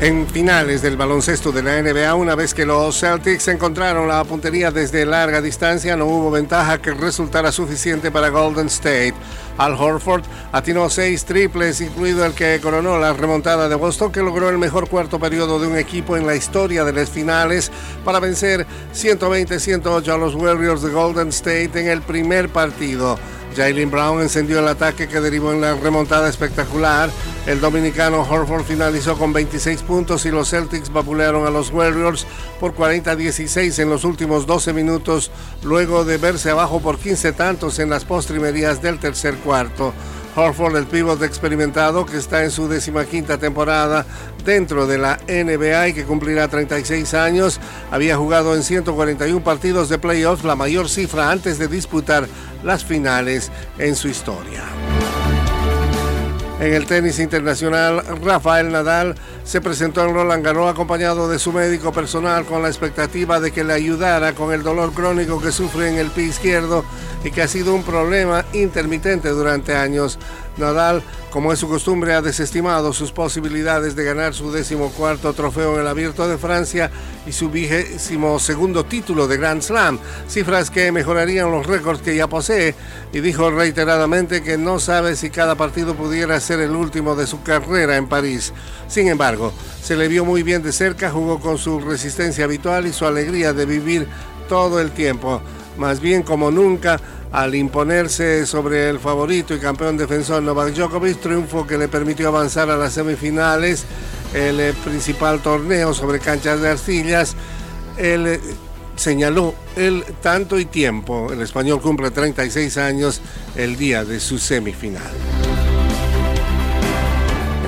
En finales del baloncesto de la NBA, una vez que los Celtics encontraron la puntería desde larga distancia, no hubo ventaja que resultara suficiente para Golden State. Al Horford atinó seis triples, incluido el que coronó la remontada de Boston, que logró el mejor cuarto periodo de un equipo en la historia de las finales para vencer 120-108 a los Warriors de Golden State en el primer partido. Jalen Brown encendió el ataque que derivó en la remontada espectacular. El dominicano Horford finalizó con 26 puntos y los Celtics vapulearon a los Warriors por 40-16 en los últimos 12 minutos, luego de verse abajo por 15 tantos en las postrimerías del tercer cuarto. Horford, el pívot experimentado que está en su quinta temporada dentro de la NBA y que cumplirá 36 años, había jugado en 141 partidos de playoffs, la mayor cifra antes de disputar las finales en su historia. En el tenis internacional, Rafael Nadal se presentó en Roland Garros acompañado de su médico personal con la expectativa de que le ayudara con el dolor crónico que sufre en el pie izquierdo y que ha sido un problema intermitente durante años. Nadal, como es su costumbre, ha desestimado sus posibilidades de ganar su decimocuarto trofeo en el Abierto de Francia y su vigésimo segundo título de Grand Slam, cifras que mejorarían los récords que ya posee, y dijo reiteradamente que no sabe si cada partido pudiera ser el último de su carrera en París. Sin embargo, se le vio muy bien de cerca, jugó con su resistencia habitual y su alegría de vivir todo el tiempo más bien como nunca al imponerse sobre el favorito y campeón defensor Novak Djokovic, triunfo que le permitió avanzar a las semifinales, el eh, principal torneo sobre canchas de arcillas. Él eh, señaló el tanto y tiempo, el español cumple 36 años el día de su semifinal.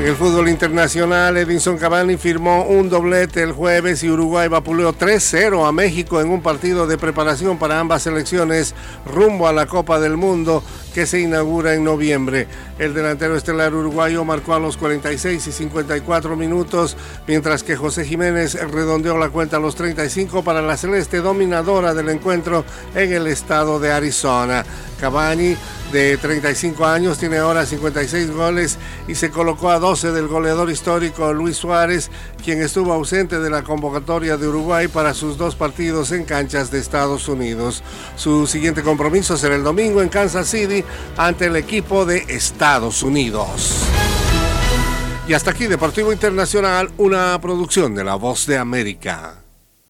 En el fútbol internacional, Edinson Cavani firmó un doblete el jueves y Uruguay vapuleó 3-0 a México en un partido de preparación para ambas selecciones rumbo a la Copa del Mundo que se inaugura en noviembre. El delantero estelar uruguayo marcó a los 46 y 54 minutos, mientras que José Jiménez redondeó la cuenta a los 35 para la celeste dominadora del encuentro en el estado de Arizona. Cavani, de 35 años, tiene ahora 56 goles y se colocó a 12 del goleador histórico Luis Suárez, quien estuvo ausente de la convocatoria de Uruguay para sus dos partidos en canchas de Estados Unidos. Su siguiente compromiso será el domingo en Kansas City ante el equipo de Estados Unidos. Y hasta aquí Deportivo Internacional, una producción de La Voz de América.